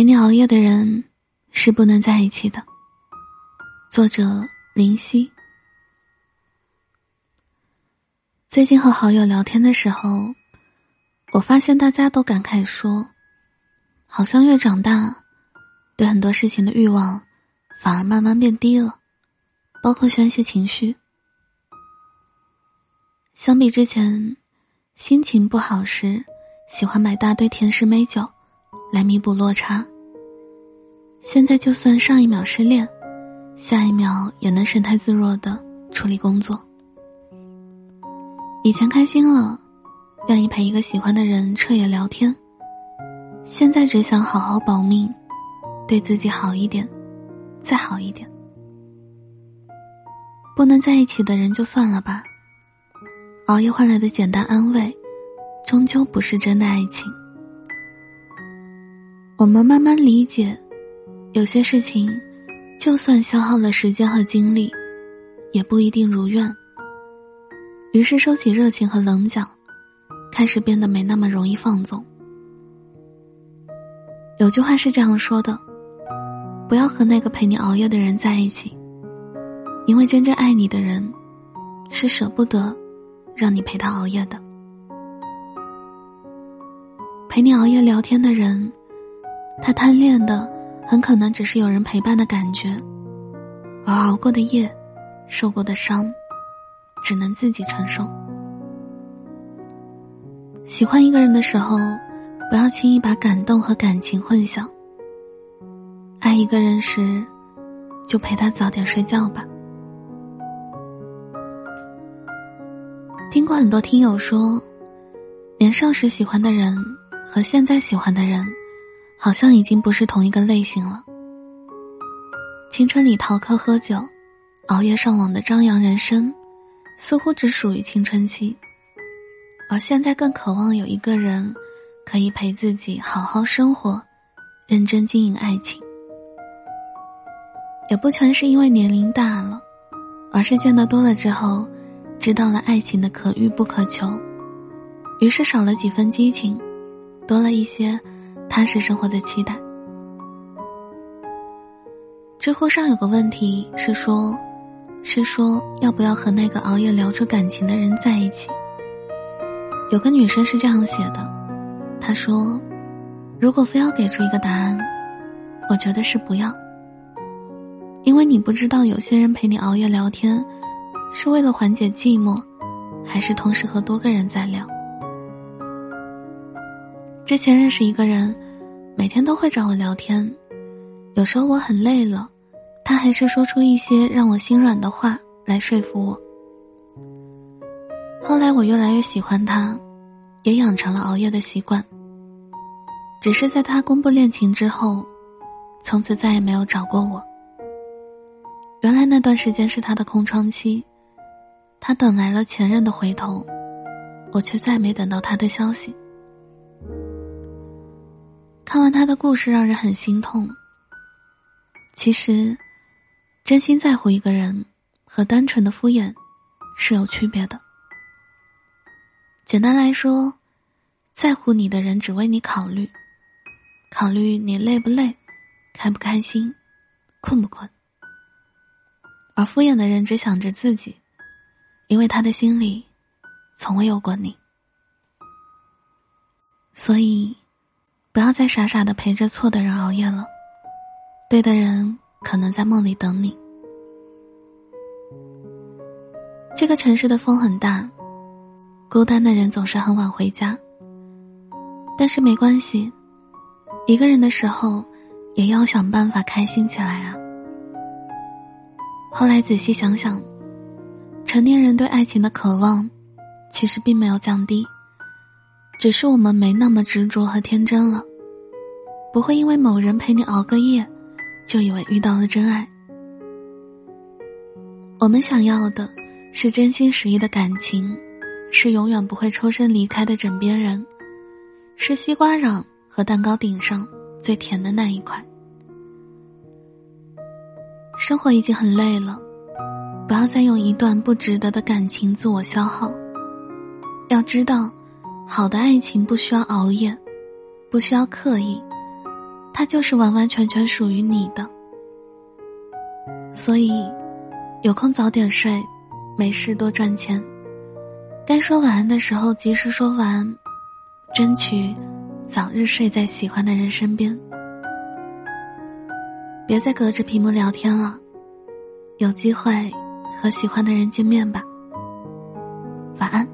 陪你熬夜的人是不能在一起的。作者林夕。最近和好友聊天的时候，我发现大家都感慨说，好像越长大，对很多事情的欲望反而慢慢变低了，包括宣泄情绪。相比之前，心情不好时，喜欢买大堆甜食美酒。来弥补落差。现在就算上一秒失恋，下一秒也能神态自若的处理工作。以前开心了，愿意陪一个喜欢的人彻夜聊天，现在只想好好保命，对自己好一点，再好一点。不能在一起的人就算了吧，熬夜换来的简单安慰，终究不是真的爱情。我们慢慢理解，有些事情，就算消耗了时间和精力，也不一定如愿。于是收起热情和棱角，开始变得没那么容易放纵。有句话是这样说的：不要和那个陪你熬夜的人在一起，因为真正爱你的人，是舍不得让你陪他熬夜的。陪你熬夜聊天的人。他贪恋的很可能只是有人陪伴的感觉，而熬过的夜、受过的伤，只能自己承受。喜欢一个人的时候，不要轻易把感动和感情混淆。爱一个人时，就陪他早点睡觉吧。听过很多听友说，年少时喜欢的人和现在喜欢的人。好像已经不是同一个类型了。青春里逃课、喝酒、熬夜上网的张扬人生，似乎只属于青春期；而现在更渴望有一个人，可以陪自己好好生活，认真经营爱情。也不全是因为年龄大了，而是见得多了之后，知道了爱情的可遇不可求，于是少了几分激情，多了一些。踏实生活的期待。知乎上有个问题是说，是说要不要和那个熬夜聊出感情的人在一起？有个女生是这样写的，她说：“如果非要给出一个答案，我觉得是不要，因为你不知道有些人陪你熬夜聊天，是为了缓解寂寞，还是同时和多个人在聊。”之前认识一个人，每天都会找我聊天，有时候我很累了，他还是说出一些让我心软的话来说服我。后来我越来越喜欢他，也养成了熬夜的习惯。只是在他公布恋情之后，从此再也没有找过我。原来那段时间是他的空窗期，他等来了前任的回头，我却再没等到他的消息。看完他的故事，让人很心痛。其实，真心在乎一个人和单纯的敷衍是有区别的。简单来说，在乎你的人只为你考虑，考虑你累不累、开不开心、困不困；而敷衍的人只想着自己，因为他的心里从未有过你，所以。不要再傻傻的陪着错的人熬夜了，对的人可能在梦里等你。这个城市的风很大，孤单的人总是很晚回家。但是没关系，一个人的时候，也要想办法开心起来啊。后来仔细想想，成年人对爱情的渴望，其实并没有降低。只是我们没那么执着和天真了，不会因为某人陪你熬个夜，就以为遇到了真爱。我们想要的是真心实意的感情，是永远不会抽身离开的枕边人，是西瓜瓤和蛋糕顶上最甜的那一块。生活已经很累了，不要再用一段不值得的感情自我消耗。要知道。好的爱情不需要熬夜，不需要刻意，它就是完完全全属于你的。所以，有空早点睡，没事多赚钱。该说晚安的时候及时说晚安，争取早日睡在喜欢的人身边。别再隔着屏幕聊天了，有机会和喜欢的人见面吧。晚安。